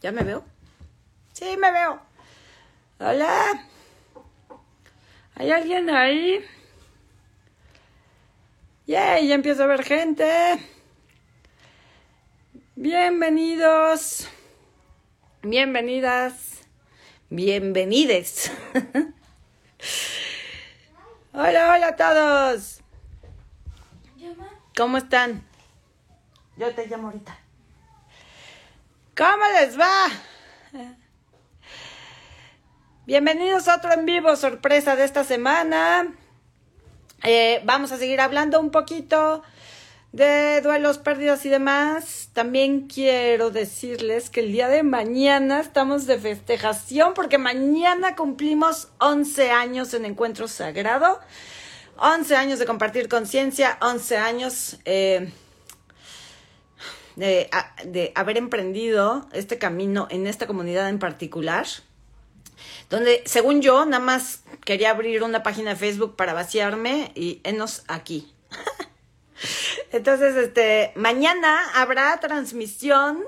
¿Ya me veo? Sí, me veo. Hola. ¿Hay alguien ahí? Yay, ya empiezo a ver gente. Bienvenidos. Bienvenidas. Bienvenides. hola, hola a todos. ¿Cómo están? Yo te llamo ahorita. ¿Cómo les va? Bienvenidos a otro en vivo sorpresa de esta semana. Eh, vamos a seguir hablando un poquito de duelos, pérdidas y demás. También quiero decirles que el día de mañana estamos de festejación porque mañana cumplimos 11 años en Encuentro Sagrado. 11 años de compartir conciencia, 11 años eh, de, de haber emprendido este camino en esta comunidad en particular, donde según yo nada más quería abrir una página de Facebook para vaciarme y enos aquí. Entonces, este, mañana habrá transmisión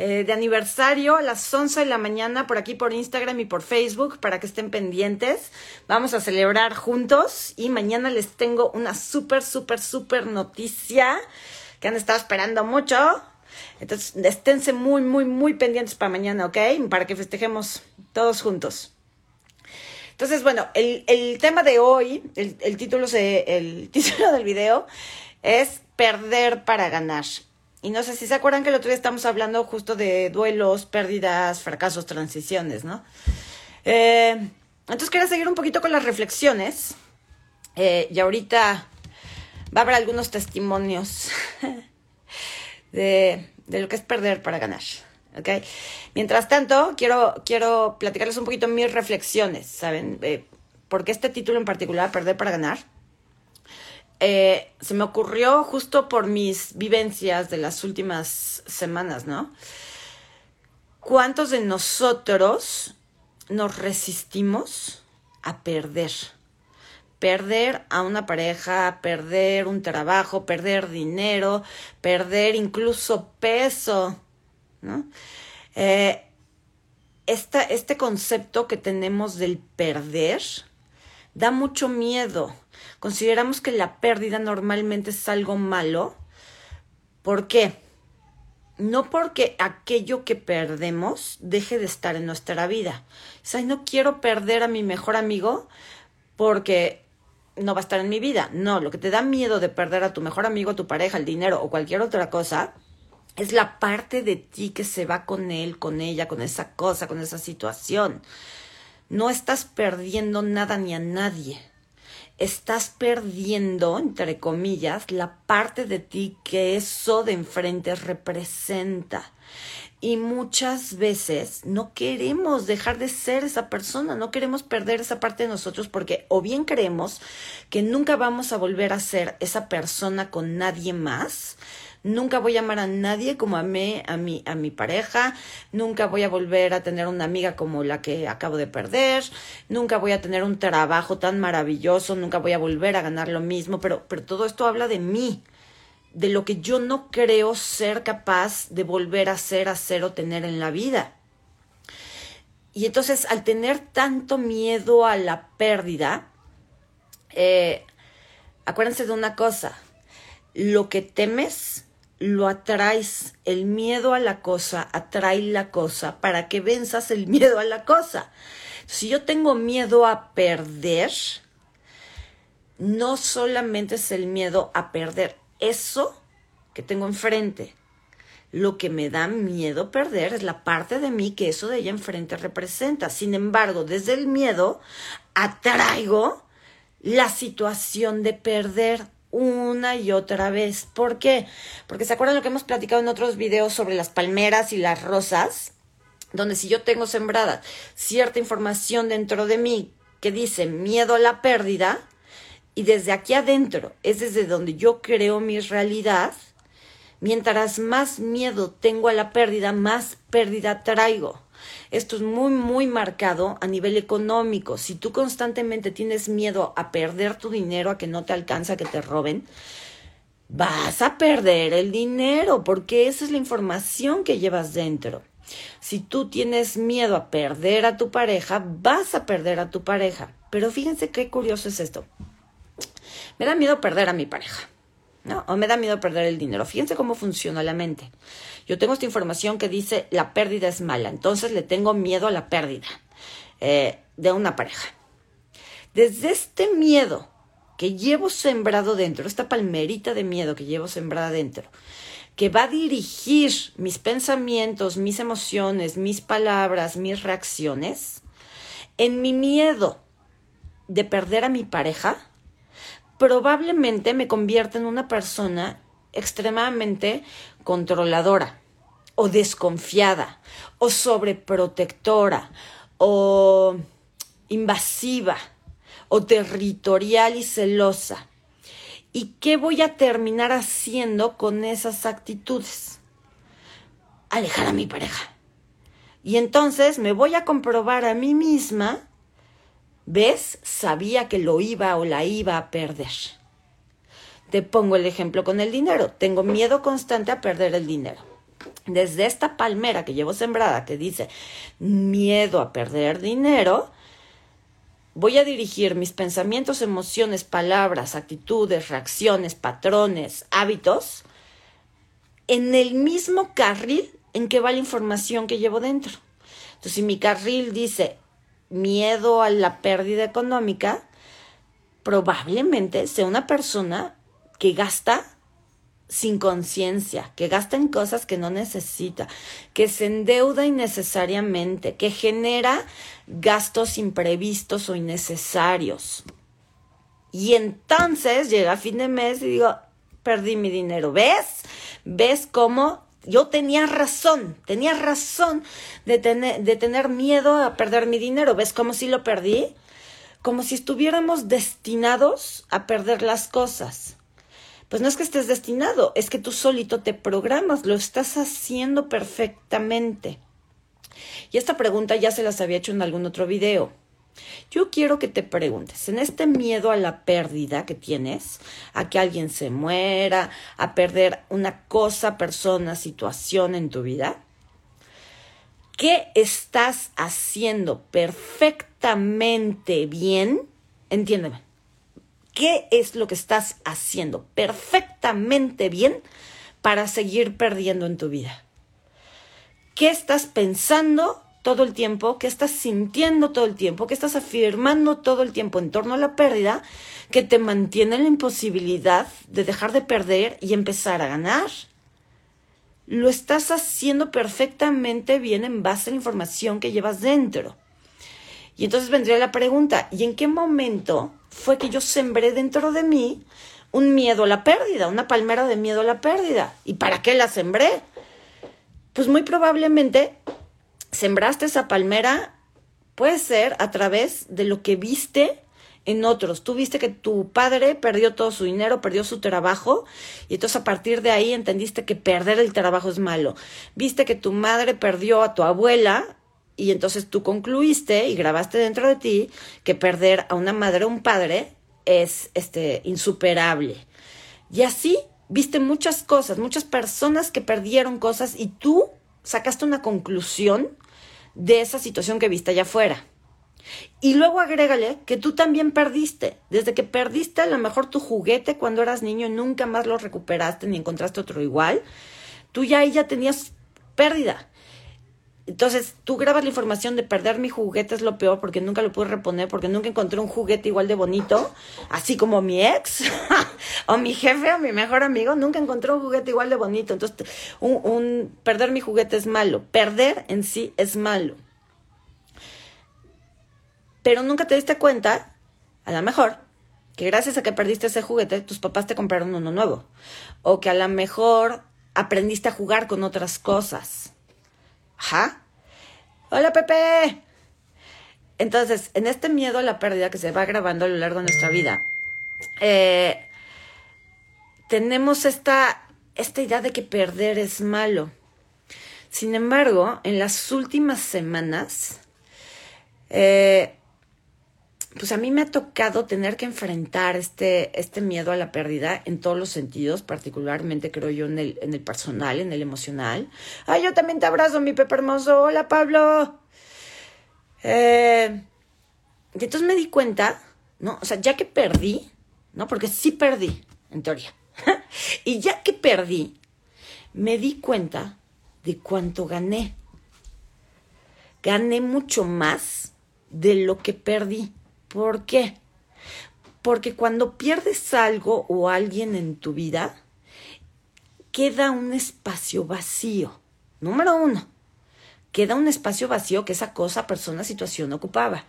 eh, de aniversario a las 11 de la mañana por aquí por Instagram y por Facebook para que estén pendientes. Vamos a celebrar juntos y mañana les tengo una súper, súper, súper noticia que han estado esperando mucho. Entonces, esténse muy, muy, muy pendientes para mañana, ¿ok? Para que festejemos todos juntos. Entonces, bueno, el, el tema de hoy, el, título se, el título del video es Perder para ganar. Y no sé si se acuerdan que el otro día estamos hablando justo de duelos, pérdidas, fracasos, transiciones, ¿no? Eh, entonces quería seguir un poquito con las reflexiones. Eh, y ahorita va a haber algunos testimonios de, de, lo que es perder para ganar. ¿ok? Mientras tanto, quiero, quiero platicarles un poquito mis reflexiones, ¿saben? Eh, porque este título en particular, Perder para ganar, eh, se me ocurrió justo por mis vivencias de las últimas semanas, ¿no? ¿Cuántos de nosotros nos resistimos a perder? Perder a una pareja, perder un trabajo, perder dinero, perder incluso peso, ¿no? Eh, esta, este concepto que tenemos del perder da mucho miedo. Consideramos que la pérdida normalmente es algo malo. ¿Por qué? No porque aquello que perdemos deje de estar en nuestra vida. O sea, no quiero perder a mi mejor amigo porque no va a estar en mi vida. No, lo que te da miedo de perder a tu mejor amigo, a tu pareja, el dinero o cualquier otra cosa, es la parte de ti que se va con él, con ella, con esa cosa, con esa situación. No estás perdiendo nada ni a nadie. Estás perdiendo, entre comillas, la parte de ti que eso de enfrente representa. Y muchas veces no queremos dejar de ser esa persona, no queremos perder esa parte de nosotros porque o bien creemos que nunca vamos a volver a ser esa persona con nadie más, nunca voy a amar a nadie como amé a mi, a mi pareja, nunca voy a volver a tener una amiga como la que acabo de perder, nunca voy a tener un trabajo tan maravilloso, nunca voy a volver a ganar lo mismo, pero, pero todo esto habla de mí de lo que yo no creo ser capaz de volver a ser, hacer o tener en la vida. Y entonces al tener tanto miedo a la pérdida, eh, acuérdense de una cosa, lo que temes lo atraes, el miedo a la cosa atrae la cosa para que venzas el miedo a la cosa. Si yo tengo miedo a perder, no solamente es el miedo a perder, eso que tengo enfrente. Lo que me da miedo perder es la parte de mí que eso de allá enfrente representa. Sin embargo, desde el miedo atraigo la situación de perder una y otra vez. ¿Por qué? Porque se acuerdan lo que hemos platicado en otros videos sobre las palmeras y las rosas, donde si yo tengo sembrada cierta información dentro de mí que dice miedo a la pérdida, y desde aquí adentro es desde donde yo creo mi realidad, mientras más miedo tengo a la pérdida, más pérdida traigo. Esto es muy, muy marcado a nivel económico. Si tú constantemente tienes miedo a perder tu dinero, a que no te alcanza, a que te roben, vas a perder el dinero, porque esa es la información que llevas dentro. Si tú tienes miedo a perder a tu pareja, vas a perder a tu pareja. Pero fíjense qué curioso es esto. Me da miedo perder a mi pareja. ¿no? O me da miedo perder el dinero. Fíjense cómo funciona la mente. Yo tengo esta información que dice la pérdida es mala, entonces le tengo miedo a la pérdida eh, de una pareja. Desde este miedo que llevo sembrado dentro, esta palmerita de miedo que llevo sembrada dentro, que va a dirigir mis pensamientos, mis emociones, mis palabras, mis reacciones, en mi miedo de perder a mi pareja, probablemente me convierta en una persona extremadamente controladora o desconfiada o sobreprotectora o invasiva o territorial y celosa. ¿Y qué voy a terminar haciendo con esas actitudes? Alejar a mi pareja. Y entonces me voy a comprobar a mí misma ¿Ves? Sabía que lo iba o la iba a perder. Te pongo el ejemplo con el dinero. Tengo miedo constante a perder el dinero. Desde esta palmera que llevo sembrada que dice miedo a perder dinero, voy a dirigir mis pensamientos, emociones, palabras, actitudes, reacciones, patrones, hábitos en el mismo carril en que va la información que llevo dentro. Entonces, si mi carril dice miedo a la pérdida económica, probablemente sea una persona que gasta sin conciencia, que gasta en cosas que no necesita, que se endeuda innecesariamente, que genera gastos imprevistos o innecesarios. Y entonces llega fin de mes y digo, perdí mi dinero. ¿Ves? ¿Ves cómo yo tenía razón, tenía razón de tener, de tener miedo a perder mi dinero. ¿Ves cómo si lo perdí? Como si estuviéramos destinados a perder las cosas. Pues no es que estés destinado, es que tú solito te programas, lo estás haciendo perfectamente. Y esta pregunta ya se las había hecho en algún otro video. Yo quiero que te preguntes, en este miedo a la pérdida que tienes, a que alguien se muera, a perder una cosa, persona, situación en tu vida, ¿qué estás haciendo perfectamente bien? Entiéndeme. ¿Qué es lo que estás haciendo perfectamente bien para seguir perdiendo en tu vida? ¿Qué estás pensando todo el tiempo, qué estás sintiendo todo el tiempo, qué estás afirmando todo el tiempo en torno a la pérdida, que te mantiene en la imposibilidad de dejar de perder y empezar a ganar. Lo estás haciendo perfectamente bien en base a la información que llevas dentro. Y entonces vendría la pregunta, ¿y en qué momento fue que yo sembré dentro de mí un miedo a la pérdida, una palmera de miedo a la pérdida? ¿Y para qué la sembré? Pues muy probablemente sembraste esa palmera, puede ser a través de lo que viste en otros. Tú viste que tu padre perdió todo su dinero, perdió su trabajo, y entonces a partir de ahí entendiste que perder el trabajo es malo. Viste que tu madre perdió a tu abuela, y entonces tú concluiste y grabaste dentro de ti que perder a una madre o un padre es este insuperable. Y así viste muchas cosas, muchas personas que perdieron cosas y tú sacaste una conclusión de esa situación que viste allá afuera. Y luego agrégale que tú también perdiste. Desde que perdiste a lo mejor tu juguete cuando eras niño y nunca más lo recuperaste ni encontraste otro igual, tú ya ahí ya tenías pérdida. Entonces, tú grabas la información de perder mi juguete es lo peor porque nunca lo pude reponer, porque nunca encontré un juguete igual de bonito, así como mi ex, o mi jefe, o mi mejor amigo, nunca encontró un juguete igual de bonito. Entonces, un, un perder mi juguete es malo. Perder en sí es malo. Pero nunca te diste cuenta, a lo mejor, que gracias a que perdiste ese juguete, tus papás te compraron uno nuevo. O que a lo mejor aprendiste a jugar con otras cosas Ajá. Hola, Pepe. Entonces, en este miedo a la pérdida que se va grabando a lo largo de nuestra vida, eh, tenemos esta, esta idea de que perder es malo. Sin embargo, en las últimas semanas, eh, pues a mí me ha tocado tener que enfrentar este, este miedo a la pérdida en todos los sentidos, particularmente creo yo en el, en el personal, en el emocional. Ay, yo también te abrazo, mi Pepe hermoso. Hola, Pablo. Eh, entonces me di cuenta, ¿no? O sea, ya que perdí, ¿no? Porque sí perdí, en teoría. y ya que perdí, me di cuenta de cuánto gané. Gané mucho más de lo que perdí. ¿Por qué? Porque cuando pierdes algo o alguien en tu vida, queda un espacio vacío. Número uno, queda un espacio vacío que esa cosa, persona, situación ocupaba.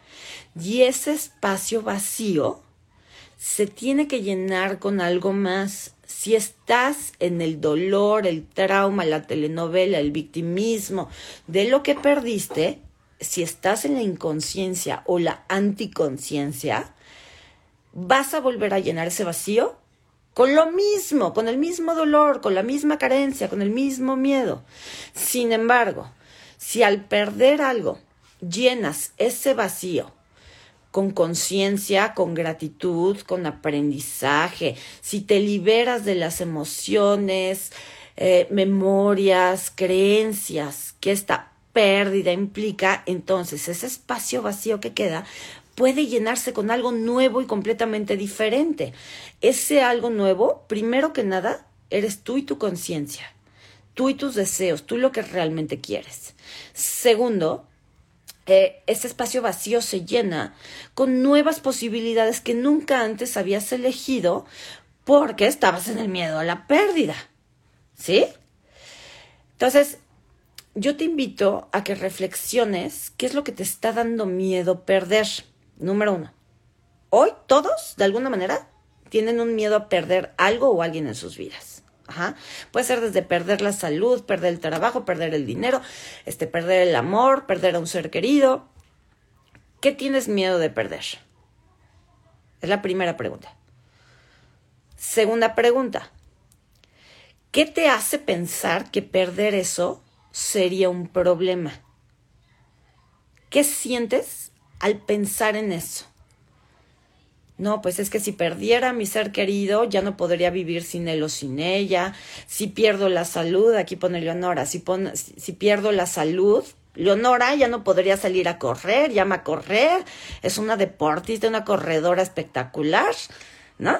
Y ese espacio vacío se tiene que llenar con algo más. Si estás en el dolor, el trauma, la telenovela, el victimismo de lo que perdiste, si estás en la inconsciencia o la anticonciencia, vas a volver a llenar ese vacío con lo mismo, con el mismo dolor, con la misma carencia, con el mismo miedo. Sin embargo, si al perder algo llenas ese vacío con conciencia, con gratitud, con aprendizaje, si te liberas de las emociones, eh, memorias, creencias que esta pérdida implica, entonces ese espacio vacío que queda puede llenarse con algo nuevo y completamente diferente. Ese algo nuevo, primero que nada, eres tú y tu conciencia, tú y tus deseos, tú lo que realmente quieres. Segundo, eh, ese espacio vacío se llena con nuevas posibilidades que nunca antes habías elegido porque estabas en el miedo a la pérdida. ¿Sí? Entonces, yo te invito a que reflexiones qué es lo que te está dando miedo perder. Número uno. Hoy todos, de alguna manera, tienen un miedo a perder algo o alguien en sus vidas. Ajá. Puede ser desde perder la salud, perder el trabajo, perder el dinero, este, perder el amor, perder a un ser querido. ¿Qué tienes miedo de perder? Es la primera pregunta. Segunda pregunta. ¿Qué te hace pensar que perder eso sería un problema. ¿Qué sientes al pensar en eso? No, pues es que si perdiera a mi ser querido, ya no podría vivir sin él o sin ella. Si pierdo la salud, aquí pone Leonora, si, si pierdo la salud, Leonora ya no podría salir a correr, llama a correr, es una deportista, una corredora espectacular, ¿no?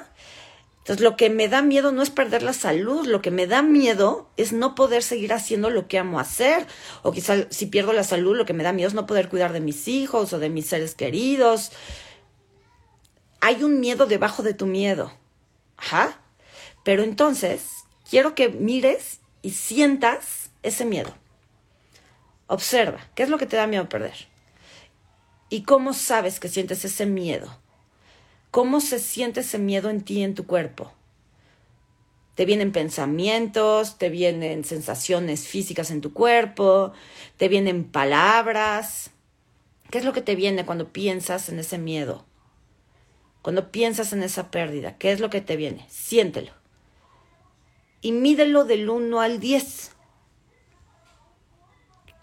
Entonces, lo que me da miedo no es perder la salud, lo que me da miedo es no poder seguir haciendo lo que amo hacer, o quizá si pierdo la salud, lo que me da miedo es no poder cuidar de mis hijos o de mis seres queridos. Hay un miedo debajo de tu miedo. Ajá. Pero entonces, quiero que mires y sientas ese miedo. Observa, ¿qué es lo que te da miedo perder? ¿Y cómo sabes que sientes ese miedo? ¿Cómo se siente ese miedo en ti, en tu cuerpo? Te vienen pensamientos, te vienen sensaciones físicas en tu cuerpo, te vienen palabras. ¿Qué es lo que te viene cuando piensas en ese miedo? Cuando piensas en esa pérdida, ¿qué es lo que te viene? Siéntelo. Y mídelo del 1 al 10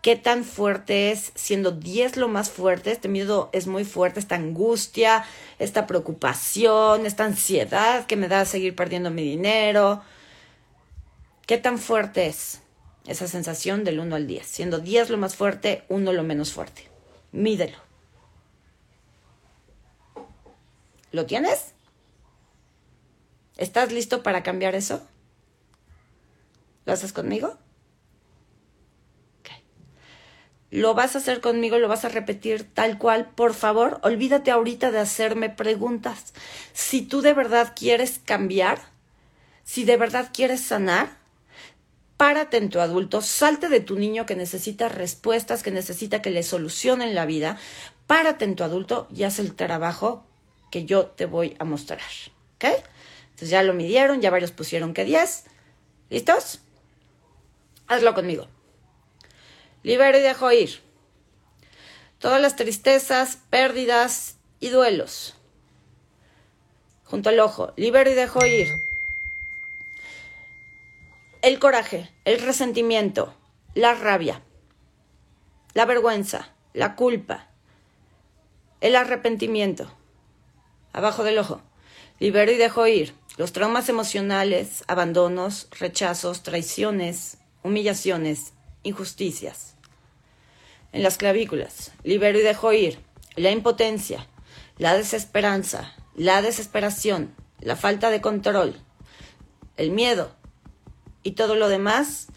qué tan fuerte es, siendo 10 lo más fuerte, este miedo es muy fuerte, esta angustia, esta preocupación, esta ansiedad que me da seguir perdiendo mi dinero. ¿Qué tan fuerte es esa sensación del 1 al 10? Siendo 10 lo más fuerte, 1 lo menos fuerte. Mídelo. ¿Lo tienes? ¿Estás listo para cambiar eso? ¿Lo haces conmigo? Lo vas a hacer conmigo, lo vas a repetir tal cual. Por favor, olvídate ahorita de hacerme preguntas. Si tú de verdad quieres cambiar, si de verdad quieres sanar, párate en tu adulto, salte de tu niño que necesita respuestas, que necesita que le solucionen la vida, párate en tu adulto y haz el trabajo que yo te voy a mostrar. ¿Ok? Entonces ya lo midieron, ya varios pusieron que 10. ¿Listos? Hazlo conmigo. Libero y dejo ir. Todas las tristezas, pérdidas y duelos. Junto al ojo. Libero y dejo ir. El coraje, el resentimiento, la rabia, la vergüenza, la culpa, el arrepentimiento, abajo del ojo. Libero y dejo ir los traumas emocionales, abandonos, rechazos, traiciones, humillaciones, injusticias. En las clavículas, libero y dejo ir la impotencia, la desesperanza, la desesperación, la falta de control, el miedo y todo lo demás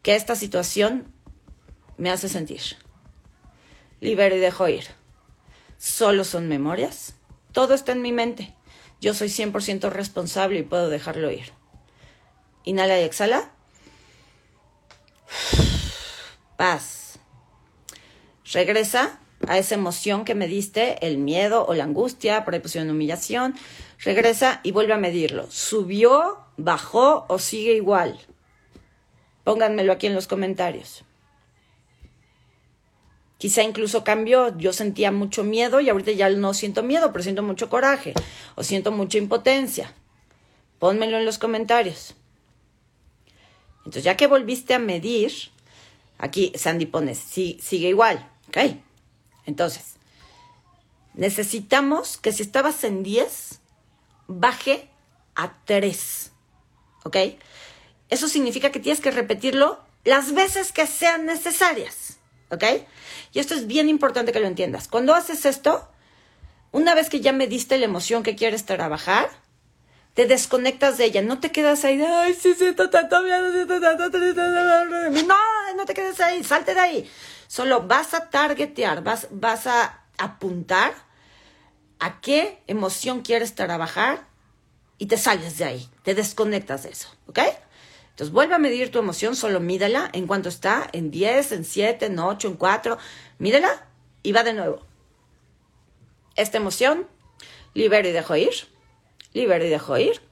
que esta situación me hace sentir. Libero y dejo ir. Solo son memorias. Todo está en mi mente. Yo soy 100% responsable y puedo dejarlo ir. Inhala y exhala. Paz. Regresa a esa emoción que me diste, el miedo o la angustia, por ahí pusieron humillación. Regresa y vuelve a medirlo. ¿Subió, bajó o sigue igual? Pónganmelo aquí en los comentarios. Quizá incluso cambió. Yo sentía mucho miedo y ahorita ya no siento miedo, pero siento mucho coraje o siento mucha impotencia. Pónmelo en los comentarios. Entonces, ya que volviste a medir, aquí Sandy pone, sí, sigue igual. ¿Ok? Entonces, necesitamos que si estabas en 10, baje a 3. ¿Ok? Eso significa que tienes que repetirlo las veces que sean necesarias. ¿Ok? Y esto es bien importante que lo entiendas. Cuando haces esto, una vez que ya me diste la emoción que quieres trabajar, te desconectas de ella. No te quedas ahí ay, sí, sí, No, no te quedes ahí, salte de ahí. Solo vas a targetear, vas, vas a apuntar a qué emoción quieres trabajar y te sales de ahí, te desconectas de eso, ¿ok? Entonces vuelve a medir tu emoción, solo mídela en cuanto está, en 10, en 7, en 8, en 4, mídela y va de nuevo. Esta emoción, libero y dejo ir, libero y dejo ir.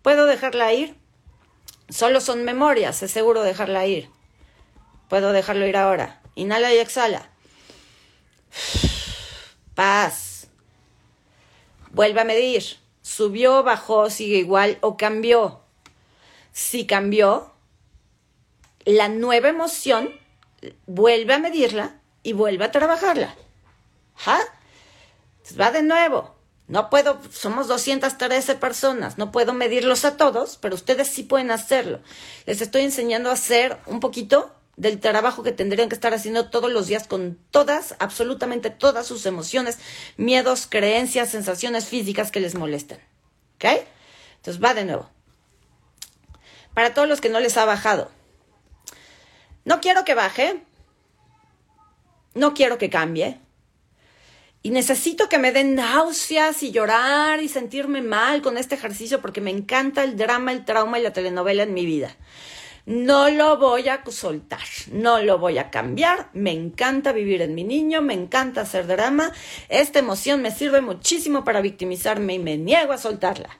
¿Puedo dejarla ir? Solo son memorias, es seguro dejarla ir. Puedo dejarlo ir ahora. Inhala y exhala. Paz. Vuelve a medir. Subió, bajó, sigue igual o cambió si cambió, la nueva emoción vuelve a medirla y vuelve a trabajarla. ¿Ja? Entonces va de nuevo. No puedo, somos 213 personas, no puedo medirlos a todos, pero ustedes sí pueden hacerlo. Les estoy enseñando a hacer un poquito del trabajo que tendrían que estar haciendo todos los días con todas, absolutamente todas sus emociones, miedos, creencias, sensaciones físicas que les molestan. ¿Ok? Entonces va de nuevo para todos los que no les ha bajado. No quiero que baje, no quiero que cambie. Y necesito que me den náuseas y llorar y sentirme mal con este ejercicio porque me encanta el drama, el trauma y la telenovela en mi vida. No lo voy a soltar, no lo voy a cambiar. Me encanta vivir en mi niño, me encanta hacer drama. Esta emoción me sirve muchísimo para victimizarme y me niego a soltarla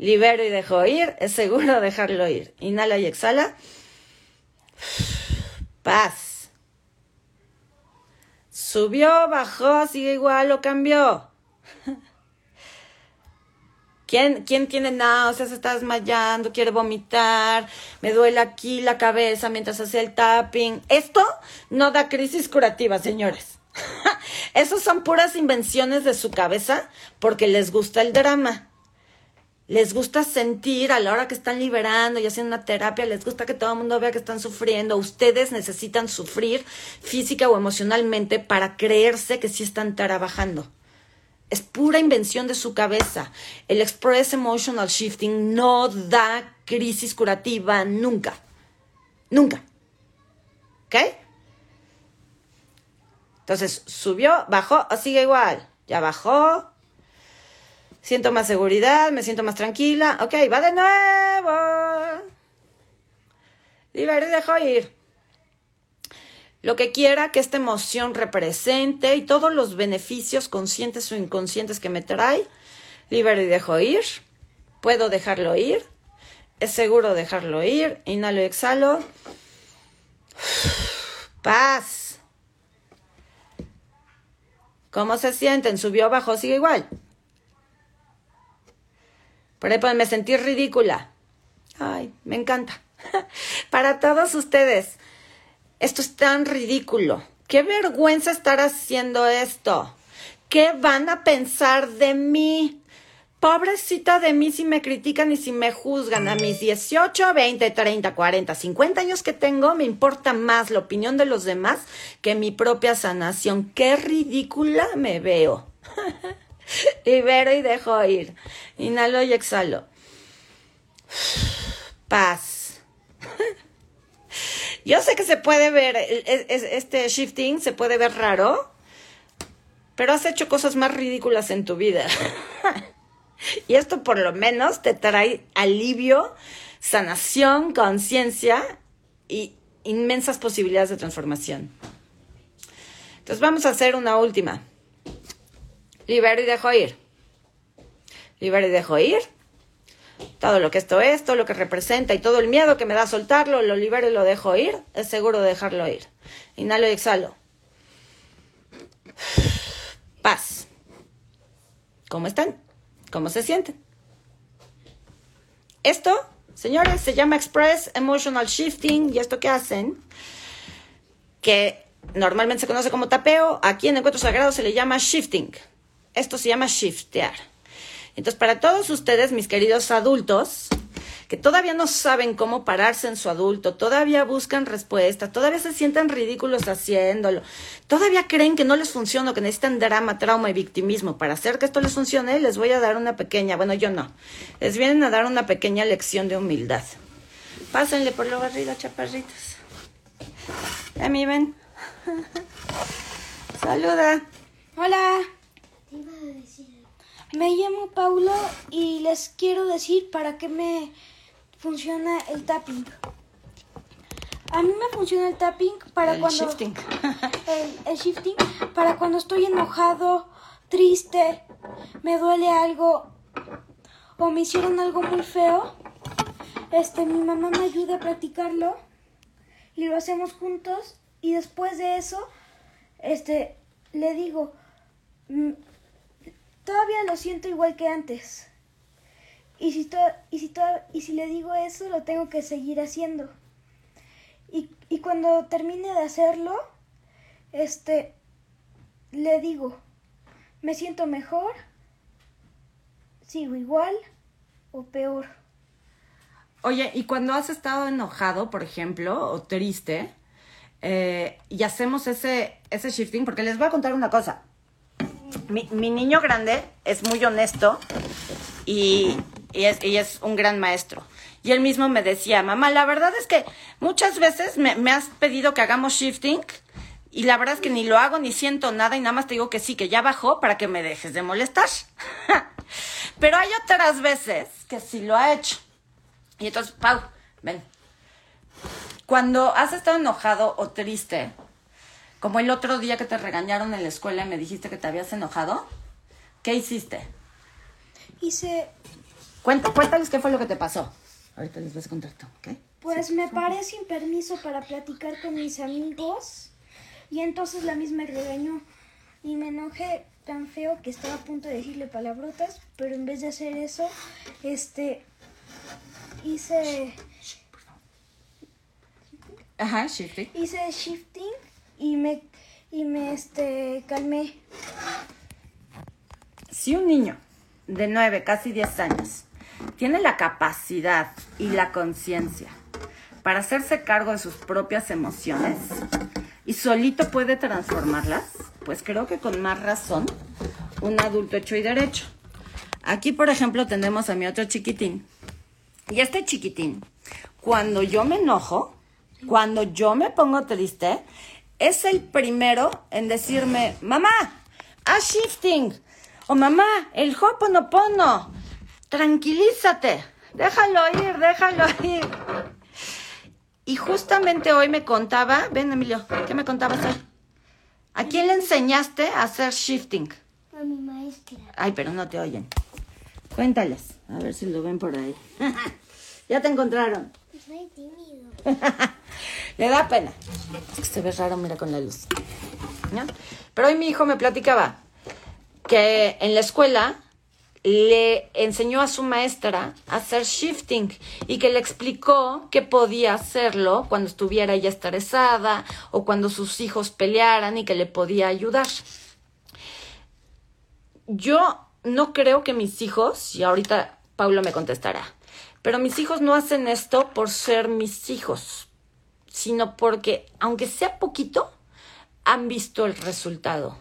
libero y dejo ir, es seguro dejarlo ir. Inhala y exhala. Paz. Subió, bajó, sigue igual o cambió. ¿Quién, ¿Quién tiene náuseas, está desmayando, quiere vomitar, me duele aquí la cabeza mientras hace el tapping? Esto no da crisis curativa, señores. Esos son puras invenciones de su cabeza porque les gusta el drama les gusta sentir a la hora que están liberando y haciendo una terapia, les gusta que todo el mundo vea que están sufriendo. Ustedes necesitan sufrir física o emocionalmente para creerse que sí están trabajando. Es pura invención de su cabeza. El Express Emotional Shifting no da crisis curativa nunca. Nunca. ¿Ok? Entonces, subió, bajó o sigue igual. Ya bajó, Siento más seguridad, me siento más tranquila. Ok, va de nuevo. Libero y dejo ir. Lo que quiera que esta emoción represente y todos los beneficios conscientes o inconscientes que me trae, libero y dejo ir. Puedo dejarlo ir. Es seguro dejarlo ir. Inhalo y exhalo. Paz. ¿Cómo se sienten? ¿Subió, bajó, sigue igual? Por ejemplo, me sentí ridícula. Ay, me encanta. Para todos ustedes, esto es tan ridículo. Qué vergüenza estar haciendo esto. ¿Qué van a pensar de mí? Pobrecita de mí si me critican y si me juzgan a mis 18, 20, 30, 40, 50 años que tengo, me importa más la opinión de los demás que mi propia sanación. Qué ridícula me veo. Libero y dejo ir. Inhalo y exhalo. Paz. Yo sé que se puede ver, este shifting se puede ver raro, pero has hecho cosas más ridículas en tu vida. y esto por lo menos te trae alivio, sanación, conciencia y inmensas posibilidades de transformación. Entonces vamos a hacer una última. Libero y dejo ir. Libero y dejo ir. Todo lo que esto es, todo lo que representa y todo el miedo que me da soltarlo, lo libero y lo dejo ir. Es seguro dejarlo ir. Inhalo y exhalo. Paz. ¿Cómo están? ¿Cómo se sienten? Esto, señores, se llama Express Emotional Shifting. ¿Y esto qué hacen? Que normalmente se conoce como tapeo. Aquí en Encuentro Sagrado se le llama shifting. Esto se llama shiftear. Entonces, para todos ustedes, mis queridos adultos, que todavía no saben cómo pararse en su adulto, todavía buscan respuesta, todavía se sienten ridículos haciéndolo, todavía creen que no les funciona, que necesitan drama, trauma y victimismo. Para hacer que esto les funcione, les voy a dar una pequeña, bueno, yo no, les vienen a dar una pequeña lección de humildad. Pásenle por lo barrido, chaparritos. A mí ven. Saluda. Hola. Me llamo Paulo y les quiero decir para qué me funciona el tapping. A mí me funciona el tapping para el cuando shifting. El, shifting para cuando estoy enojado, triste, me duele algo o me hicieron algo muy feo. Este, mi mamá me ayuda a practicarlo y lo hacemos juntos y después de eso, este, le digo, mm, todavía lo siento igual que antes. Y si, y, si y si le digo eso, lo tengo que seguir haciendo. Y, y cuando termine de hacerlo, este, le digo, me siento mejor, sigo igual o peor. Oye, y cuando has estado enojado, por ejemplo, o triste, eh, y hacemos ese, ese shifting, porque les voy a contar una cosa mi, niño grande es muy honesto y, es, un gran maestro. Y él mismo me decía, mamá, la verdad es que muchas veces me, me, has pedido que hagamos shifting y la verdad es que ni lo hago ni siento nada y nada más te digo que sí, que ya bajó para que me dejes de molestar. Pero hay otras veces que sí lo ha hecho. Y entonces, Pau, ven. Cuando has estado enojado o triste, como el otro día que te regañaron en la escuela y me dijiste que te habías enojado. ¿Qué hiciste? Hice... Cuenta, cuéntales qué fue lo que te pasó. Ahorita les vas a contar tú, ¿ok? Pues me paré sin permiso para platicar con mis amigos y entonces la misma regañó y me enojé tan feo que estaba a punto de decirle palabrotas, pero en vez de hacer eso, este, hice... Ajá, shifting. Hice shifting y me, y me este, calmé. Si un niño de 9, casi 10 años, tiene la capacidad y la conciencia para hacerse cargo de sus propias emociones y solito puede transformarlas, pues creo que con más razón un adulto hecho y derecho. Aquí, por ejemplo, tenemos a mi otro chiquitín. Y este chiquitín, cuando yo me enojo, cuando yo me pongo triste, es el primero en decirme, mamá, a shifting. O mamá, el hoponopono. Tranquilízate. Déjalo ir, déjalo ir. Y justamente hoy me contaba, ven Emilio, ¿qué me contabas hoy? ¿A quién le enseñaste a hacer shifting? A mi maestra. Ay, pero no te oyen. Cuéntales, a ver si lo ven por ahí. ya te encontraron. Soy tímido. Le da pena. Es que se ve raro, mira, con la luz. Pero hoy mi hijo me platicaba que en la escuela le enseñó a su maestra a hacer shifting y que le explicó que podía hacerlo cuando estuviera ella estresada o cuando sus hijos pelearan y que le podía ayudar. yo no creo que mis hijos, y ahorita Paulo me contestará, pero mis hijos no hacen esto por ser mis hijos, sino porque, aunque sea poquito, han visto el resultado.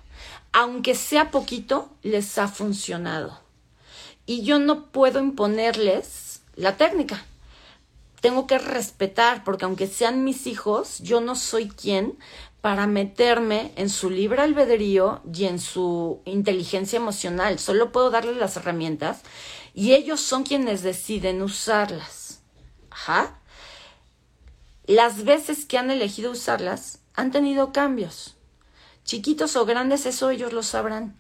Aunque sea poquito, les ha funcionado. Y yo no puedo imponerles la técnica. Tengo que respetar, porque aunque sean mis hijos, yo no soy quien para meterme en su libre albedrío y en su inteligencia emocional. Solo puedo darles las herramientas y ellos son quienes deciden usarlas. Ajá. Las veces que han elegido usarlas han tenido cambios. Chiquitos o grandes, eso ellos lo sabrán,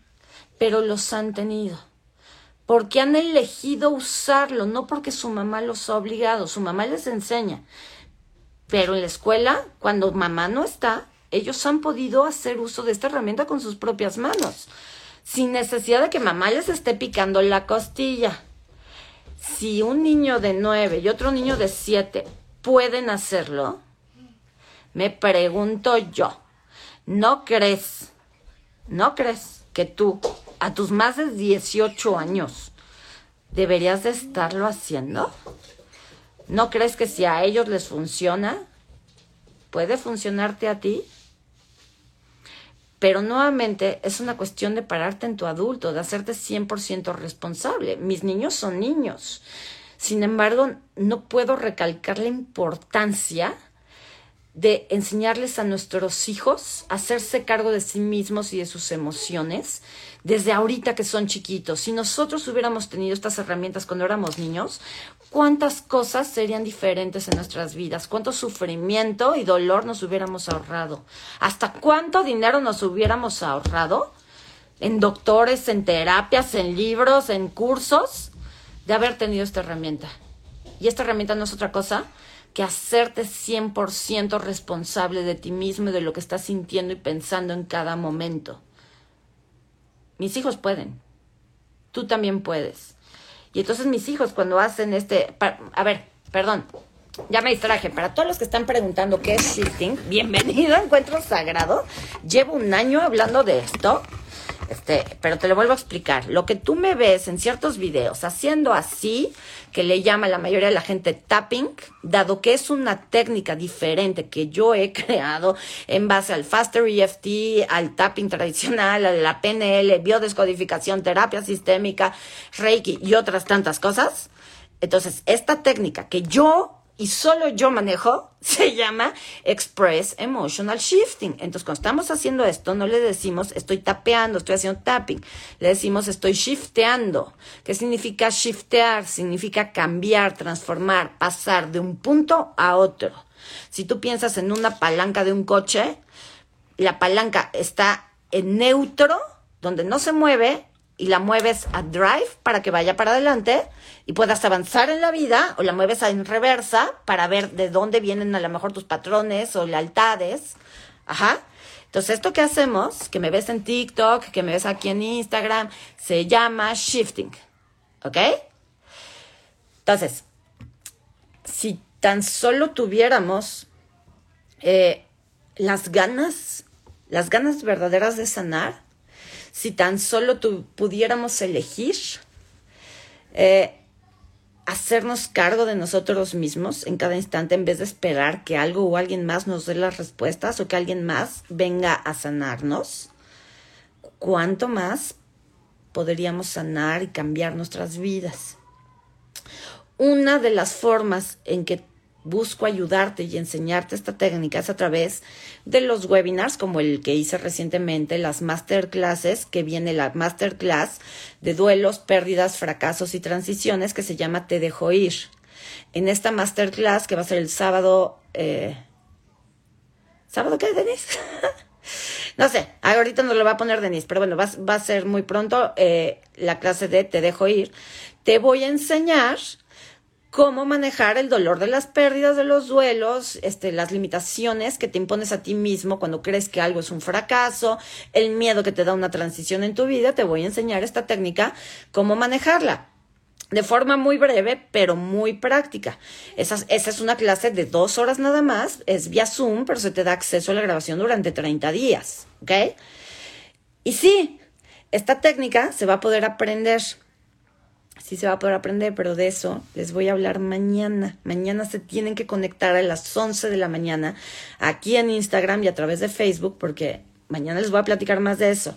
pero los han tenido. Porque han elegido usarlo, no porque su mamá los ha obligado, su mamá les enseña. Pero en la escuela, cuando mamá no está, ellos han podido hacer uso de esta herramienta con sus propias manos, sin necesidad de que mamá les esté picando la costilla. Si un niño de nueve y otro niño de siete pueden hacerlo, me pregunto yo, ¿no crees, no crees que tú, a tus más de 18 años, deberías de estarlo haciendo? ¿No crees que si a ellos les funciona, puede funcionarte a ti? Pero nuevamente es una cuestión de pararte en tu adulto, de hacerte 100% responsable. Mis niños son niños. Sin embargo, no puedo recalcar la importancia de enseñarles a nuestros hijos a hacerse cargo de sí mismos y de sus emociones desde ahorita que son chiquitos. Si nosotros hubiéramos tenido estas herramientas cuando éramos niños, cuántas cosas serían diferentes en nuestras vidas, cuánto sufrimiento y dolor nos hubiéramos ahorrado, hasta cuánto dinero nos hubiéramos ahorrado en doctores, en terapias, en libros, en cursos, de haber tenido esta herramienta. Y esta herramienta no es otra cosa que hacerte 100% responsable de ti mismo y de lo que estás sintiendo y pensando en cada momento. Mis hijos pueden. Tú también puedes. Y entonces mis hijos cuando hacen este... A ver, perdón, ya me distraje. Para todos los que están preguntando qué es shifting, bienvenido a Encuentro Sagrado. Llevo un año hablando de esto. Este, pero te lo vuelvo a explicar. Lo que tú me ves en ciertos videos haciendo así, que le llama la mayoría de la gente tapping, dado que es una técnica diferente que yo he creado en base al Faster EFT, al tapping tradicional, a la PNL, biodescodificación, terapia sistémica, Reiki y otras tantas cosas. Entonces, esta técnica que yo y solo yo manejo, se llama Express Emotional Shifting. Entonces, cuando estamos haciendo esto, no le decimos estoy tapeando, estoy haciendo tapping, le decimos estoy shifteando. ¿Qué significa shiftear? Significa cambiar, transformar, pasar de un punto a otro. Si tú piensas en una palanca de un coche, la palanca está en neutro, donde no se mueve, y la mueves a drive para que vaya para adelante y puedas avanzar en la vida o la mueves en reversa para ver de dónde vienen a lo mejor tus patrones o lealtades. Ajá. Entonces, esto que hacemos, que me ves en TikTok, que me ves aquí en Instagram, se llama shifting. ¿Ok? Entonces, si tan solo tuviéramos eh, las ganas, las ganas verdaderas de sanar, si tan solo pudiéramos elegir eh, hacernos cargo de nosotros mismos en cada instante en vez de esperar que algo o alguien más nos dé las respuestas o que alguien más venga a sanarnos, ¿cuánto más podríamos sanar y cambiar nuestras vidas? Una de las formas en que busco ayudarte y enseñarte esta técnica es a través de los webinars como el que hice recientemente, las masterclasses, que viene la masterclass de duelos, pérdidas, fracasos y transiciones que se llama Te dejo ir. En esta masterclass que va a ser el sábado, eh, ¿sábado qué, Denise? no sé, ahorita no lo va a poner Denise, pero bueno, va, va a ser muy pronto eh, la clase de Te dejo ir. Te voy a enseñar cómo manejar el dolor de las pérdidas, de los duelos, este, las limitaciones que te impones a ti mismo cuando crees que algo es un fracaso, el miedo que te da una transición en tu vida, te voy a enseñar esta técnica, cómo manejarla. De forma muy breve, pero muy práctica. Esa, esa es una clase de dos horas nada más, es vía Zoom, pero se te da acceso a la grabación durante 30 días, ¿ok? Y sí, Esta técnica se va a poder aprender. Sí se va a poder aprender, pero de eso les voy a hablar mañana. Mañana se tienen que conectar a las 11 de la mañana aquí en Instagram y a través de Facebook porque mañana les voy a platicar más de eso.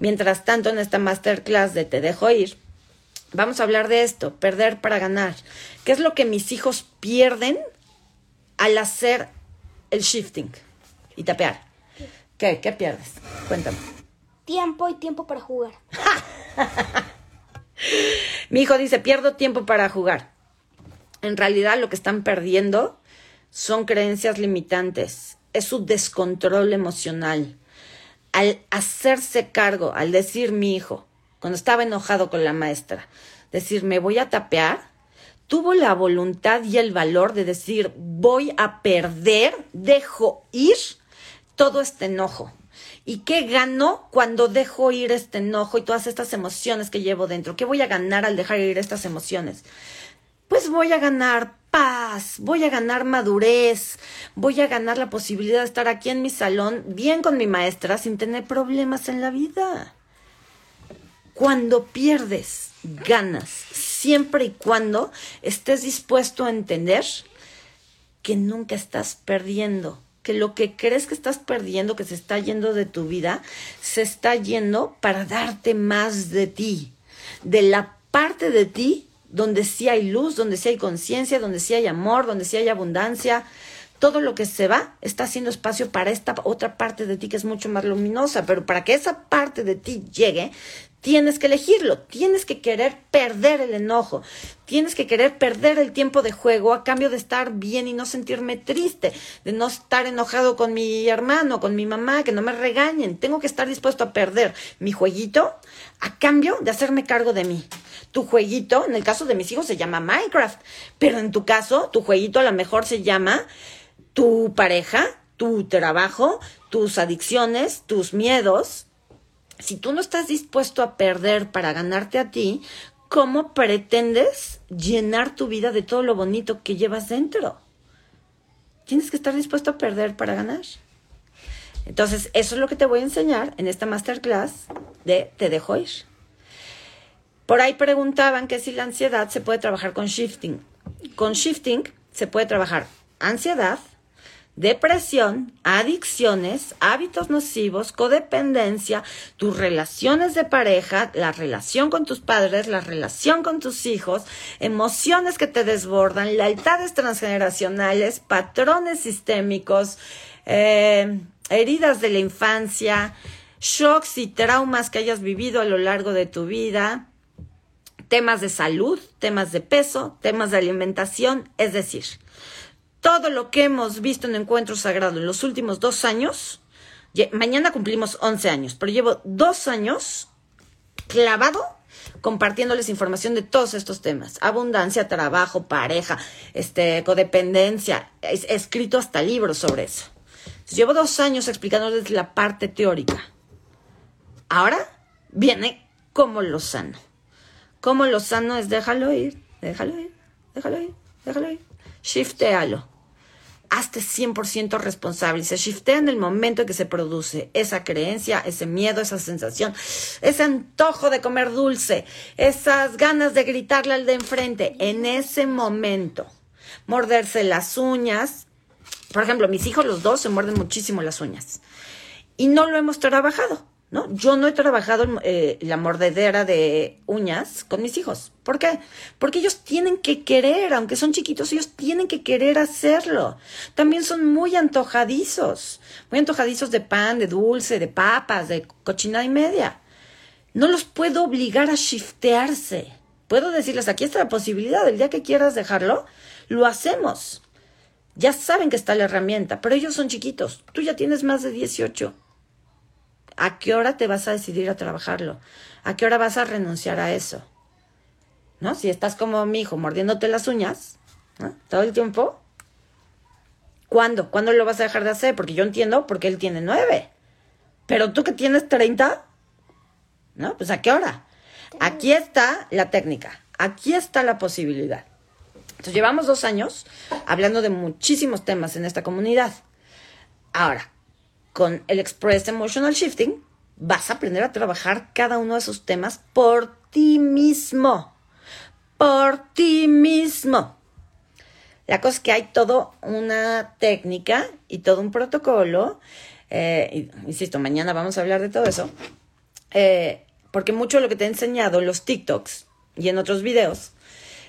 Mientras tanto, en esta masterclass de Te dejo ir, vamos a hablar de esto, perder para ganar. ¿Qué es lo que mis hijos pierden al hacer el shifting y tapear? ¿Qué? ¿Qué pierdes? Cuéntame. Tiempo y tiempo para jugar. Mi hijo dice, pierdo tiempo para jugar. En realidad lo que están perdiendo son creencias limitantes, es su descontrol emocional. Al hacerse cargo, al decir mi hijo, cuando estaba enojado con la maestra, decir me voy a tapear, tuvo la voluntad y el valor de decir voy a perder, dejo ir todo este enojo. ¿Y qué gano cuando dejo ir este enojo y todas estas emociones que llevo dentro? ¿Qué voy a ganar al dejar ir estas emociones? Pues voy a ganar paz, voy a ganar madurez, voy a ganar la posibilidad de estar aquí en mi salón bien con mi maestra sin tener problemas en la vida. Cuando pierdes, ganas, siempre y cuando estés dispuesto a entender que nunca estás perdiendo que lo que crees que estás perdiendo, que se está yendo de tu vida, se está yendo para darte más de ti, de la parte de ti donde sí hay luz, donde sí hay conciencia, donde sí hay amor, donde sí hay abundancia. Todo lo que se va está haciendo espacio para esta otra parte de ti que es mucho más luminosa, pero para que esa parte de ti llegue, Tienes que elegirlo, tienes que querer perder el enojo, tienes que querer perder el tiempo de juego a cambio de estar bien y no sentirme triste, de no estar enojado con mi hermano, con mi mamá, que no me regañen. Tengo que estar dispuesto a perder mi jueguito a cambio de hacerme cargo de mí. Tu jueguito, en el caso de mis hijos, se llama Minecraft, pero en tu caso, tu jueguito a lo mejor se llama tu pareja, tu trabajo, tus adicciones, tus miedos, si tú no estás dispuesto a perder para ganarte a ti, ¿cómo pretendes llenar tu vida de todo lo bonito que llevas dentro? Tienes que estar dispuesto a perder para ganar. Entonces, eso es lo que te voy a enseñar en esta masterclass de Te dejo ir. Por ahí preguntaban que si la ansiedad se puede trabajar con shifting. Con shifting se puede trabajar ansiedad, depresión, adicciones, hábitos nocivos, codependencia, tus relaciones de pareja, la relación con tus padres, la relación con tus hijos, emociones que te desbordan, lealtades transgeneracionales, patrones sistémicos, eh, heridas de la infancia, shocks y traumas que hayas vivido a lo largo de tu vida, temas de salud, temas de peso, temas de alimentación, es decir, todo lo que hemos visto en Encuentro Sagrado en los últimos dos años, mañana cumplimos 11 años, pero llevo dos años clavado compartiéndoles información de todos estos temas. Abundancia, trabajo, pareja, este, codependencia. He, escrito hasta libros sobre eso. llevo dos años explicándoles la parte teórica. Ahora viene cómo lo sano. Cómo lo sano es déjalo ir, déjalo ir, déjalo ir, déjalo ir. Shiftealo hazte 100% responsable y se shiftea en el momento en que se produce esa creencia, ese miedo, esa sensación, ese antojo de comer dulce, esas ganas de gritarle al de enfrente, en ese momento, morderse las uñas. Por ejemplo, mis hijos los dos se muerden muchísimo las uñas y no lo hemos trabajado. ¿No? Yo no he trabajado eh, la mordedera de uñas con mis hijos. ¿Por qué? Porque ellos tienen que querer, aunque son chiquitos, ellos tienen que querer hacerlo. También son muy antojadizos, muy antojadizos de pan, de dulce, de papas, de cochina y media. No los puedo obligar a shiftearse. Puedo decirles, aquí está la posibilidad, el día que quieras dejarlo, lo hacemos. Ya saben que está la herramienta, pero ellos son chiquitos. Tú ya tienes más de 18 ¿A qué hora te vas a decidir a trabajarlo? ¿A qué hora vas a renunciar a eso? ¿No? Si estás como mi hijo mordiéndote las uñas. Todo el tiempo. ¿Cuándo? ¿Cuándo lo vas a dejar de hacer? Porque yo entiendo porque él tiene nueve. Pero tú que tienes treinta, ¿no? Pues ¿a qué hora? Aquí está la técnica. Aquí está la posibilidad. Entonces llevamos dos años hablando de muchísimos temas en esta comunidad. Ahora, con el Express Emotional Shifting, vas a aprender a trabajar cada uno de esos temas por ti mismo. Por ti mismo. La cosa es que hay todo una técnica y todo un protocolo. Eh, insisto, mañana vamos a hablar de todo eso. Eh, porque mucho de lo que te he enseñado en los TikToks y en otros videos,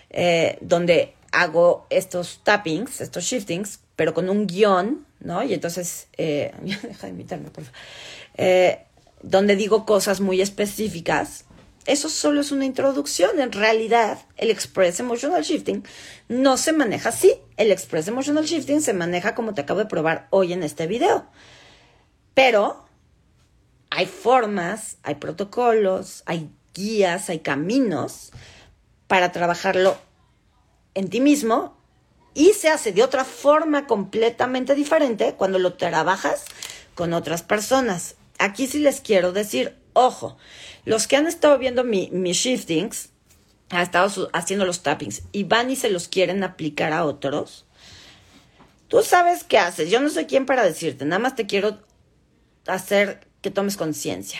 eh, donde hago estos tappings, estos shiftings, pero con un guion, ¿no? Y entonces, deja de imitarme, por favor. donde digo cosas muy específicas eso solo es una introducción. En realidad, el Express Emotional Shifting no se maneja así. El Express Emotional Shifting se maneja como te acabo de probar hoy en este video. Pero hay formas, hay protocolos, hay guías, hay caminos para trabajarlo en ti mismo y se hace de otra forma completamente diferente cuando lo trabajas con otras personas. Aquí sí les quiero decir, ojo, los que han estado viendo mi, mis shiftings, han estado haciendo los tappings y van y se los quieren aplicar a otros, tú sabes qué haces. Yo no soy quien para decirte, nada más te quiero hacer que tomes conciencia.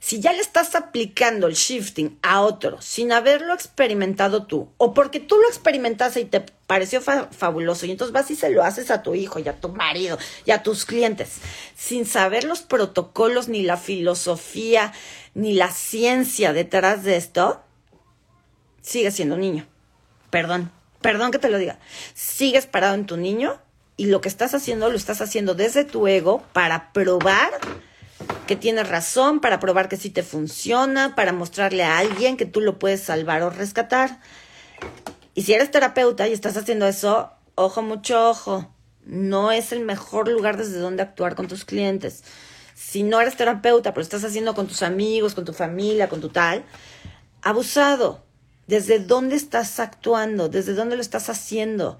Si ya le estás aplicando el shifting a otro sin haberlo experimentado tú, o porque tú lo experimentaste y te pareció fabuloso, y entonces vas y se lo haces a tu hijo y a tu marido y a tus clientes, sin saber los protocolos, ni la filosofía, ni la ciencia detrás de esto, sigues siendo niño. Perdón, perdón que te lo diga. Sigues parado en tu niño y lo que estás haciendo lo estás haciendo desde tu ego para probar que tienes razón, para probar que sí te funciona, para mostrarle a alguien que tú lo puedes salvar o rescatar. Y si eres terapeuta y estás haciendo eso, ojo, mucho ojo, no es el mejor lugar desde donde actuar con tus clientes. Si no eres terapeuta, pero estás haciendo con tus amigos, con tu familia, con tu tal, abusado. ¿Desde dónde estás actuando? ¿Desde dónde lo estás haciendo?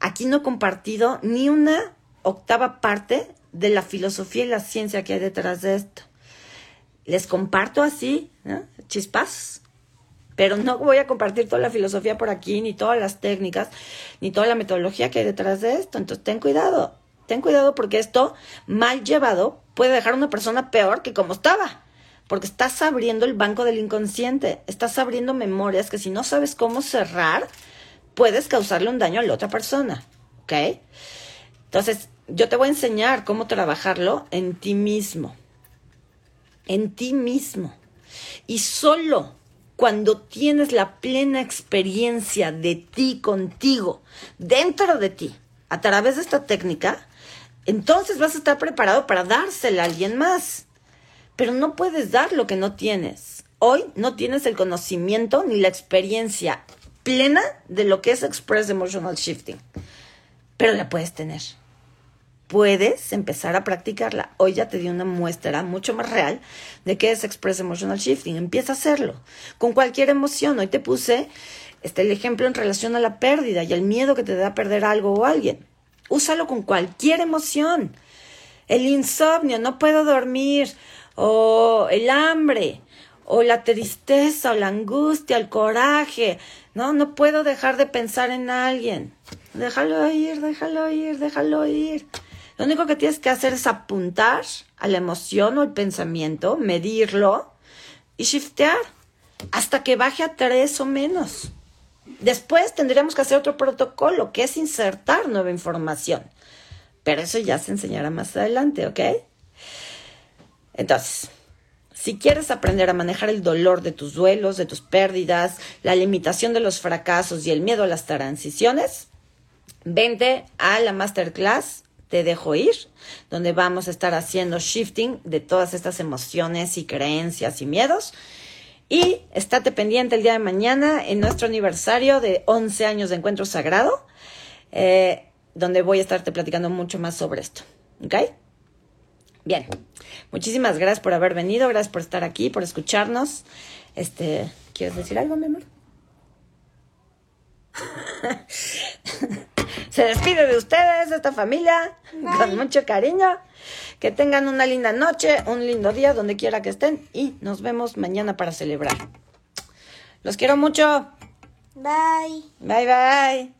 Aquí no he compartido ni una octava parte de la filosofía y la ciencia que hay detrás de esto. Les comparto así, chispas, pero no voy a compartir toda la filosofía por aquí, ni todas las técnicas, ni toda la metodología que hay detrás de esto. Entonces, ten cuidado, ten cuidado porque esto, mal llevado, puede dejar a una persona peor que como estaba. Porque estás abriendo el banco del inconsciente, estás abriendo memorias que si no sabes cómo cerrar, puedes causarle un daño a la otra persona. ¿Ok? Entonces, yo te voy a enseñar cómo trabajarlo en ti mismo. En ti mismo. Y solo cuando tienes la plena experiencia de ti contigo, dentro de ti, a través de esta técnica, entonces vas a estar preparado para dársela a alguien más. Pero no puedes dar lo que no tienes. Hoy no tienes el conocimiento ni la experiencia plena de lo que es Express Emotional Shifting. Pero la puedes tener puedes empezar a practicarla. Hoy ya te di una muestra mucho más real de qué es Express Emotional Shifting. Empieza a hacerlo con cualquier emoción. Hoy te puse este, el ejemplo en relación a la pérdida y el miedo que te da perder algo o alguien. Úsalo con cualquier emoción. El insomnio, no puedo dormir, o el hambre, o la tristeza, o la angustia, el coraje. No, no puedo dejar de pensar en alguien. Déjalo ir, déjalo ir, déjalo ir. Lo único que tienes que hacer es apuntar a la emoción o el pensamiento, medirlo y shiftear hasta que baje a tres o menos. Después tendríamos que hacer otro protocolo, que es insertar nueva información. Pero eso ya se enseñará más adelante, ¿ok? Entonces, si quieres aprender a manejar el dolor de tus duelos, de tus pérdidas, la limitación de los fracasos y el miedo a las transiciones, vente a la masterclass te dejo ir, donde vamos a estar haciendo shifting de todas estas emociones y creencias y miedos. Y estate pendiente el día de mañana en nuestro aniversario de 11 años de Encuentro Sagrado, eh, donde voy a estarte platicando mucho más sobre esto. ¿Ok? Bien, muchísimas gracias por haber venido, gracias por estar aquí, por escucharnos. Este, ¿Quieres decir algo, mi amor? Se despide de ustedes, de esta familia, con mucho cariño. Que tengan una linda noche, un lindo día, donde quiera que estén. Y nos vemos mañana para celebrar. Los quiero mucho. Bye. Bye, bye.